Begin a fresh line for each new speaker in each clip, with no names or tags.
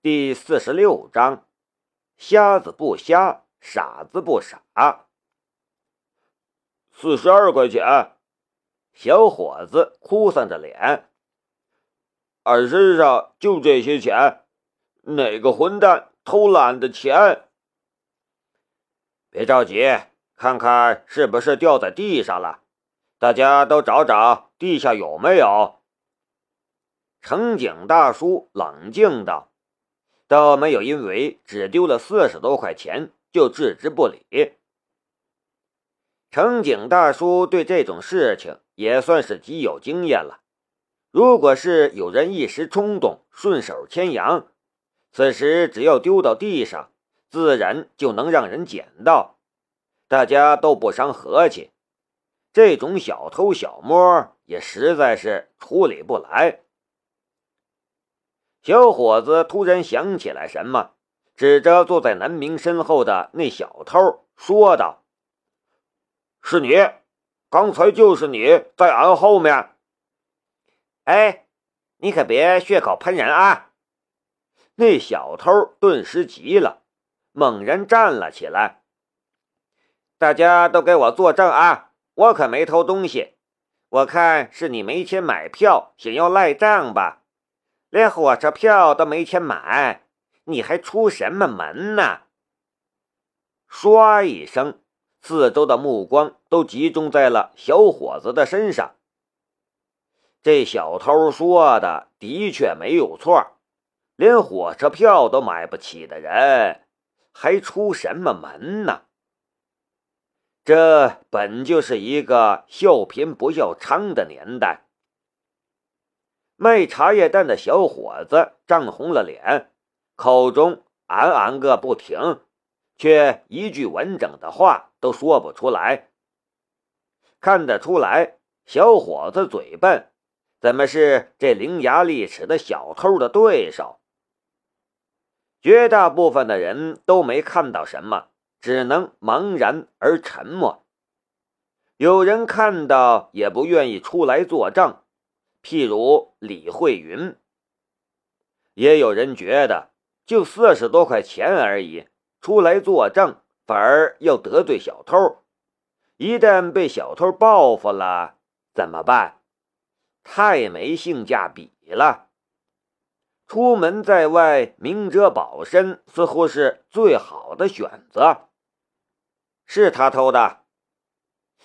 第四十六章：瞎子不瞎，傻子不傻。
四十二块钱，
小伙子哭丧着脸。
俺身上就这些钱，哪个混蛋偷懒的钱？
别着急，看看是不是掉在地上了。大家都找找地下有没有。乘警大叔冷静道：“倒没有因为只丢了四十多块钱就置之不理。”乘警大叔对这种事情也算是极有经验了。如果是有人一时冲动顺手牵羊，此时只要丢到地上，自然就能让人捡到，大家都不伤和气。这种小偷小摸也实在是处理不来。小伙子突然想起来什么，指着坐在南明身后的那小偷说道。
是你，刚才就是你在俺后面。
哎，你可别血口喷人啊！那小偷顿时急了，猛然站了起来。大家都给我作证啊！我可没偷东西，我看是你没钱买票，想要赖账吧？连火车票都没钱买，你还出什么门呢？唰一声。四周的目光都集中在了小伙子的身上。这小偷说的的确没有错，连火车票都买不起的人，还出什么门呢？这本就是一个笑贫不笑娼的年代。卖茶叶蛋的小伙子涨红了脸，口中俺俺个不停。却一句完整的话都说不出来。看得出来，小伙子嘴笨，怎么是这伶牙俐齿的小偷的对手？绝大部分的人都没看到什么，只能茫然而沉默。有人看到，也不愿意出来作证，譬如李慧云。也有人觉得，就四十多块钱而已。出来作证，反而要得罪小偷。一旦被小偷报复了，怎么办？太没性价比了。出门在外，明哲保身似乎是最好的选择。是他偷的。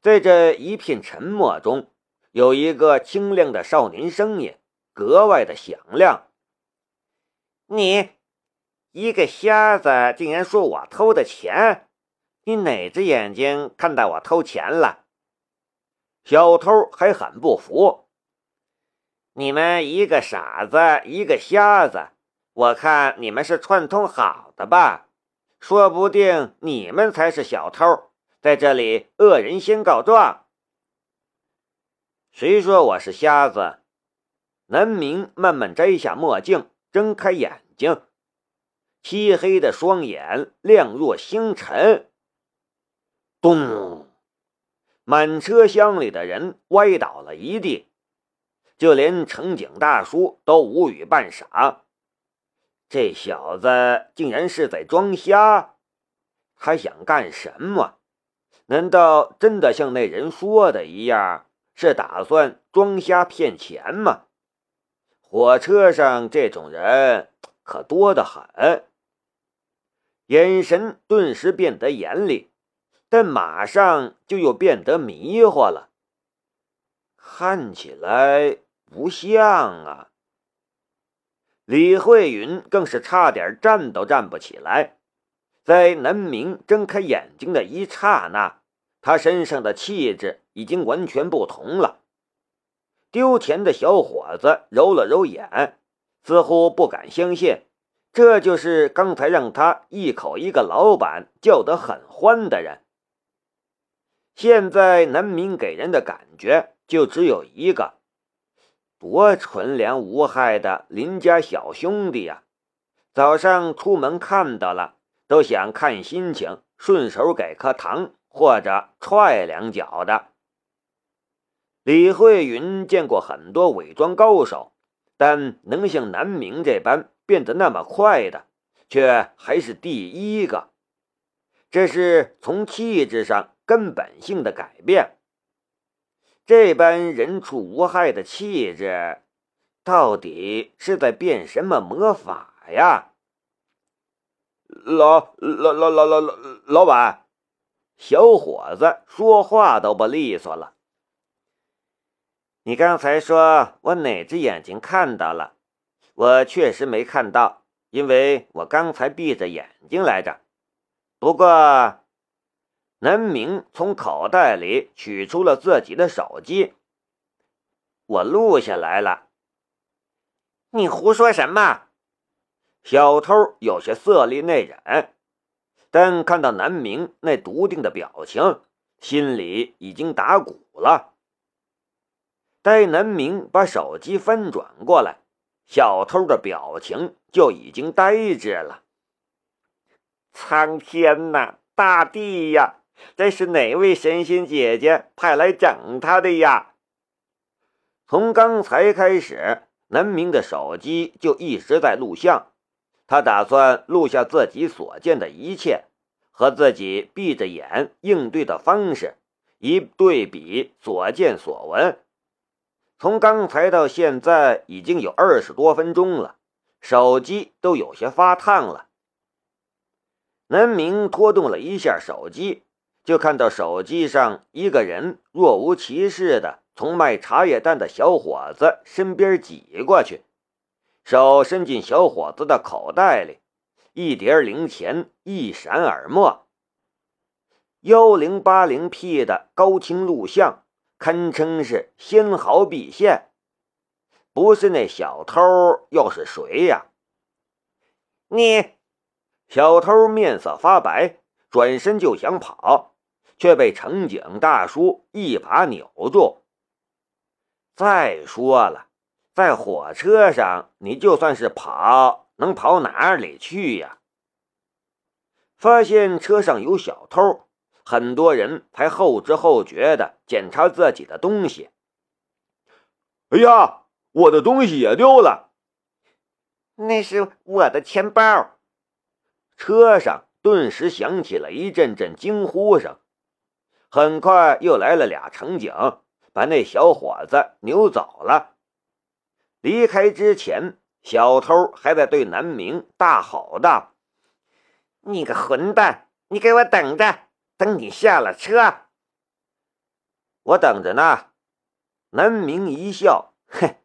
在这一片沉默中，有一个清亮的少年声音格外的响亮：“你。”一个瞎子竟然说我偷的钱，你哪只眼睛看到我偷钱了？小偷还很不服。你们一个傻子，一个瞎子，我看你们是串通好的吧？说不定你们才是小偷，在这里恶人先告状。谁说我是瞎子？南明慢慢摘下墨镜，睁开眼睛。漆黑的双眼亮若星辰。咚！满车厢里的人歪倒了一地，就连乘警大叔都无语半傻。这小子竟然是在装瞎，他想干什么？难道真的像那人说的一样，是打算装瞎骗钱吗？火车上这种人可多得很。眼神顿时变得严厉，但马上就又变得迷惑了。看起来不像啊！李慧云更是差点站都站不起来。在南明睁开眼睛的一刹那，他身上的气质已经完全不同了。丢钱的小伙子揉了揉眼，似乎不敢相信。这就是刚才让他一口一个老板叫得很欢的人。现在南明给人的感觉就只有一个：多纯良无害的邻家小兄弟呀！早上出门看到了，都想看心情，顺手给颗糖或者踹两脚的。李慧云见过很多伪装高手，但能像南明这般。变得那么快的，却还是第一个。这是从气质上根本性的改变。这般人畜无害的气质，到底是在变什么魔法呀？
老老老老老老老板，
小伙子说话都不利索了。你刚才说我哪只眼睛看到了？我确实没看到，因为我刚才闭着眼睛来着。不过，南明从口袋里取出了自己的手机，我录下来了。
你胡说什么？
小偷有些色厉内荏，但看到南明那笃定的表情，心里已经打鼓了。待南明把手机翻转过来，小偷的表情就已经呆滞了。苍天呐，大地呀，这是哪位神仙姐姐派来整他的呀？从刚才开始，南明的手机就一直在录像，他打算录下自己所见的一切，和自己闭着眼应对的方式一对比，所见所闻。从刚才到现在已经有二十多分钟了，手机都有些发烫了。南明拖动了一下手机，就看到手机上一个人若无其事的从卖茶叶蛋的小伙子身边挤过去，手伸进小伙子的口袋里，一叠零钱一闪而没。幺零八零 P 的高清录像。堪称是纤毫毕现，不是那小偷又是谁呀？
你
小偷面色发白，转身就想跑，却被乘警大叔一把扭住。再说了，在火车上，你就算是跑，能跑哪里去呀？发现车上有小偷。很多人才后知后觉的检查自己的东西。
哎呀，我的东西也丢了！
那是我的钱包。
车上顿时响起了一阵阵惊呼声。很快又来了俩乘警，把那小伙子扭走了。离开之前，小偷还在对南明大吼道：“
你个混蛋，你给我等着！”等你下了车，
我等着呢。南明一笑，哼，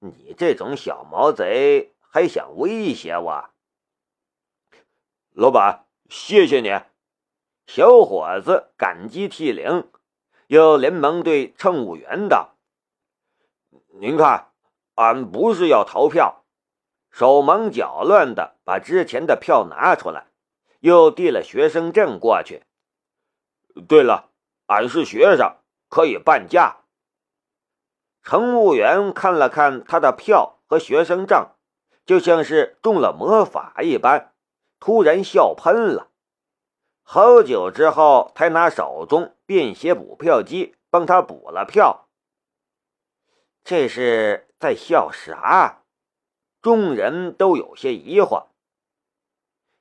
你这种小毛贼还想威胁我？
老板，谢谢你。
小伙子感激涕零，又连忙对乘务员道：“
您看，俺不是要逃票。”
手忙脚乱的把之前的票拿出来，又递了学生证过去。
对了，俺是学生，可以半价。
乘务员看了看他的票和学生证，就像是中了魔法一般，突然笑喷了。好久之后，才拿手中便携补票机帮他补了票。这是在笑啥？众人都有些疑惑。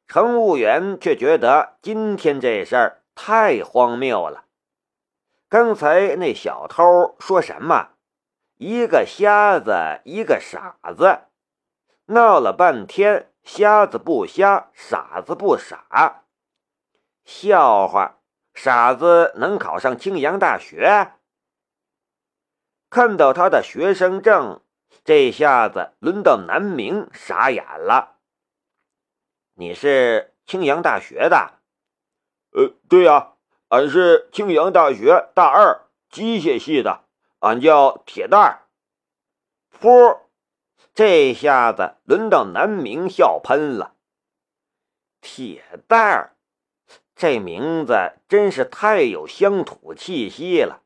乘务员却觉得今天这事儿。太荒谬了！刚才那小偷说什么？一个瞎子，一个傻子，闹了半天，瞎子不瞎，傻子不傻。笑话，傻子能考上青阳大学？看到他的学生证，这下子轮到南明傻眼了。你是青阳大学的？
呃，对呀，俺是庆阳大学大二机械系的，俺叫铁蛋儿。
噗，这下子轮到南明笑喷了。铁蛋儿，这名字真是太有乡土气息了，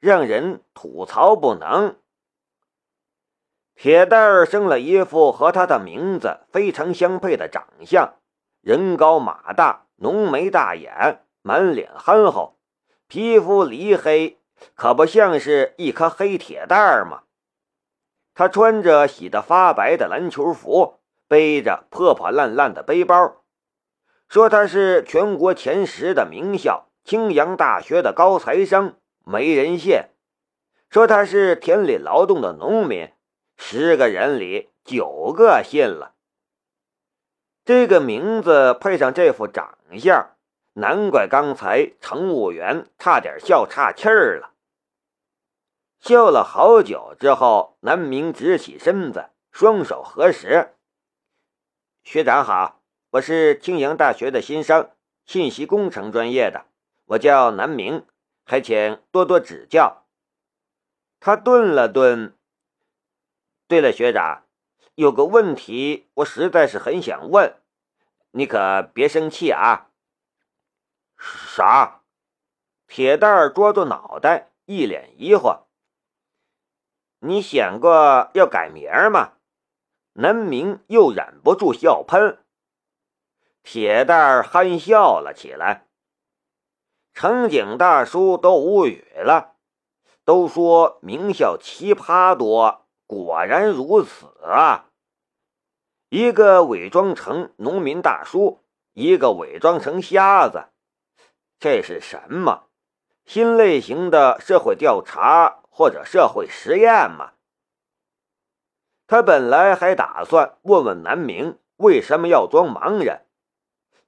让人吐槽不能。铁蛋儿生了一副和他的名字非常相配的长相，人高马大。浓眉大眼，满脸憨厚，皮肤黧黑，可不像是一颗黑铁蛋儿吗？他穿着洗得发白的篮球服，背着破破烂烂的背包，说他是全国前十的名校青阳大学的高材生，没人信。说他是田里劳动的农民，十个人里九个信了。这个名字配上这副长相，难怪刚才乘务员差点笑岔气儿了。笑了好久之后，南明直起身子，双手合十：“学长好，我是青阳大学的新生，信息工程专业的，我叫南明，还请多多指教。”他顿了顿。对了，学长，有个问题，我实在是很想问，你可别生气啊。
啥？
铁蛋儿捉住脑袋，一脸疑惑。你想过要改名吗？南明又忍不住笑喷。铁蛋儿憨笑了起来。乘警大叔都无语了。都说名校奇葩多，果然如此啊！一个伪装成农民大叔，一个伪装成瞎子，这是什么新类型的社会调查或者社会实验吗？他本来还打算问问南明为什么要装盲人，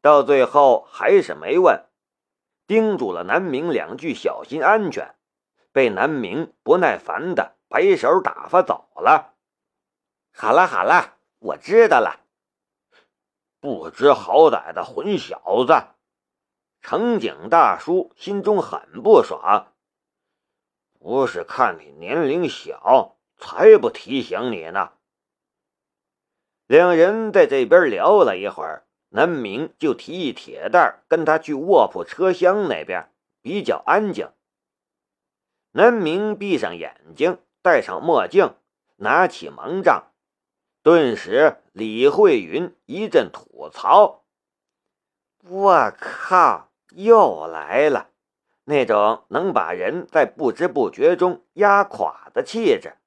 到最后还是没问，叮嘱了南明两句小心安全。被南明不耐烦的摆手打发走了。好了好了，我知道了。
不知好歹的混小子！
乘警大叔心中很不爽。
不是看你年龄小，才不提醒你呢。
两人在这边聊了一会儿，南明就提议铁蛋跟他去卧铺车厢那边，比较安静。南明闭上眼睛，戴上墨镜，拿起盲杖，顿时李慧云一阵吐槽：“我靠，又来了！那种能把人在不知不觉中压垮的气质，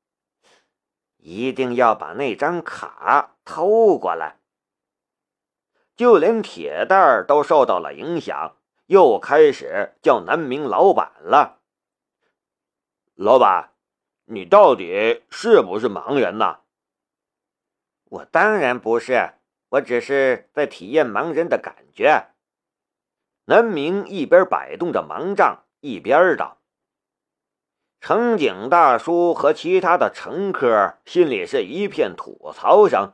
一定要把那张卡偷过来。”就连铁蛋儿都受到了影响，又开始叫南明老板了。
老板，你到底是不是盲人呢？
我当然不是，我只是在体验盲人的感觉。南明一边摆动着盲杖，一边道：“乘警大叔和其他的乘客心里是一片吐槽声。”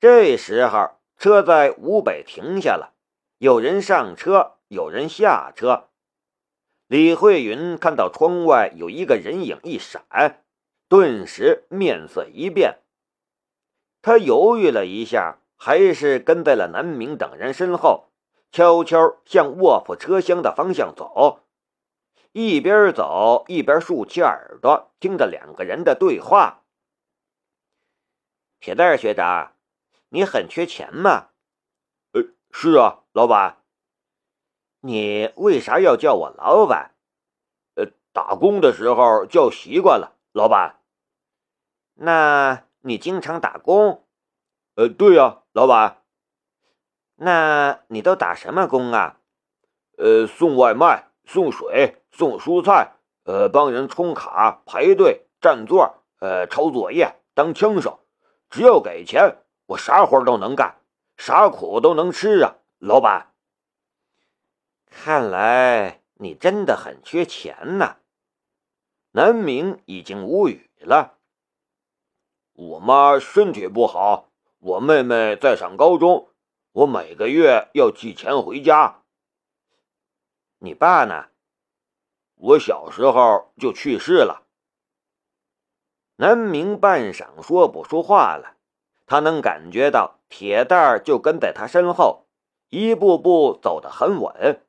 这时候，车在吴北停下了，有人上车，有人下车。李慧云看到窗外有一个人影一闪，顿时面色一变。他犹豫了一下，还是跟在了南明等人身后，悄悄向卧铺车厢的方向走，一边走一边竖起耳朵听着两个人的对话。铁蛋学长，你很缺钱吗？
呃，是啊，老板。
你为啥要叫我老板？
呃，打工的时候叫习惯了，老板。
那你经常打工？
呃，对呀，老板。
那你都打什么工啊？
呃，送外卖、送水、送蔬菜，呃，帮人充卡、排队、占座，呃，抄作业、当枪手，只要给钱，我啥活都能干，啥苦都能吃啊，老板。
看来你真的很缺钱呐！南明已经无语了。
我妈身体不好，我妹妹在上高中，我每个月要寄钱回家。
你爸呢？
我小时候就去世了。
南明半晌说不出话了，他能感觉到铁蛋儿就跟在他身后，一步步走得很稳。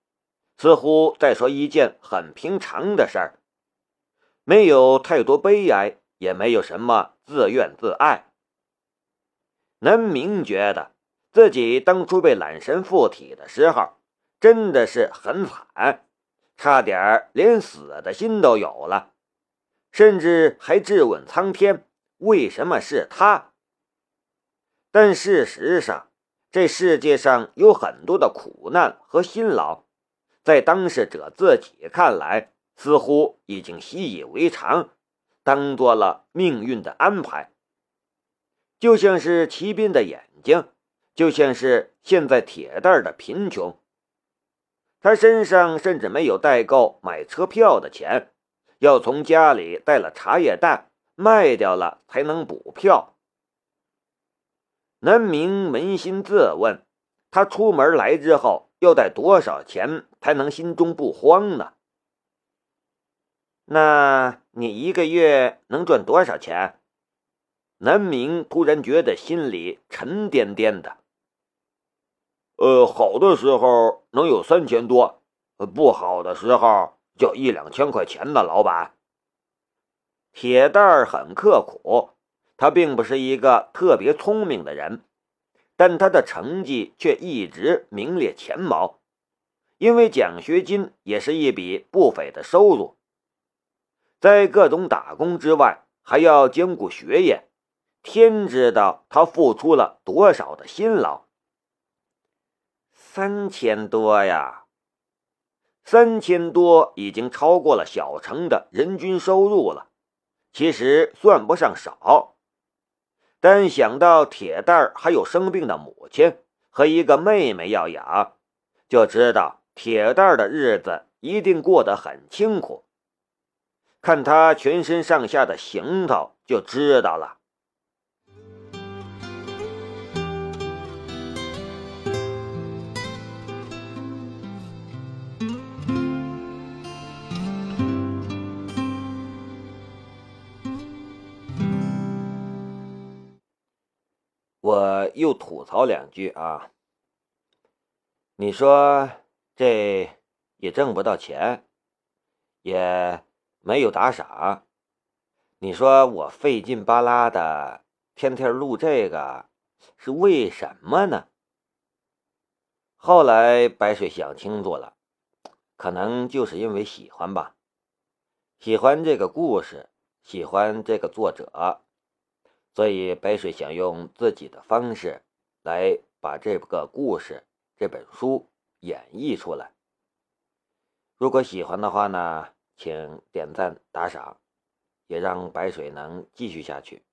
似乎在说一件很平常的事儿，没有太多悲哀，也没有什么自怨自艾。南明觉得自己当初被揽神附体的时候，真的是很惨，差点连死的心都有了，甚至还质问苍天：为什么是他？但事实上，这世界上有很多的苦难和辛劳，在当事者自己看来，似乎已经习以为常，当做了命运的安排。就像是骑兵的眼睛，就像是现在铁蛋儿的贫穷。他身上甚至没有带够买车票的钱，要从家里带了茶叶蛋卖掉了才能补票。南明扪心自问，他出门来之后要带多少钱才能心中不慌呢？那你一个月能赚多少钱？南明突然觉得心里沉甸甸的。
呃，好的时候能有三千多，不好的时候就一两千块钱呢。老板，
铁蛋儿很刻苦，他并不是一个特别聪明的人，但他的成绩却一直名列前茅，因为奖学金也是一笔不菲的收入。在各种打工之外，还要兼顾学业，天知道他付出了多少的辛劳。三千多呀，三千多已经超过了小城的人均收入了，其实算不上少。但想到铁蛋儿还有生病的母亲和一个妹妹要养，就知道铁蛋儿的日子一定过得很清苦。看他全身上下的行头，就知道了。我又吐槽两句啊！你说这也挣不到钱，也没有打赏，你说我费劲巴拉的天天录这个是为什么呢？后来白水想清楚了，可能就是因为喜欢吧，喜欢这个故事，喜欢这个作者。所以，白水想用自己的方式来把这个故事、这本书演绎出来。如果喜欢的话呢，请点赞打赏，也让白水能继续下去。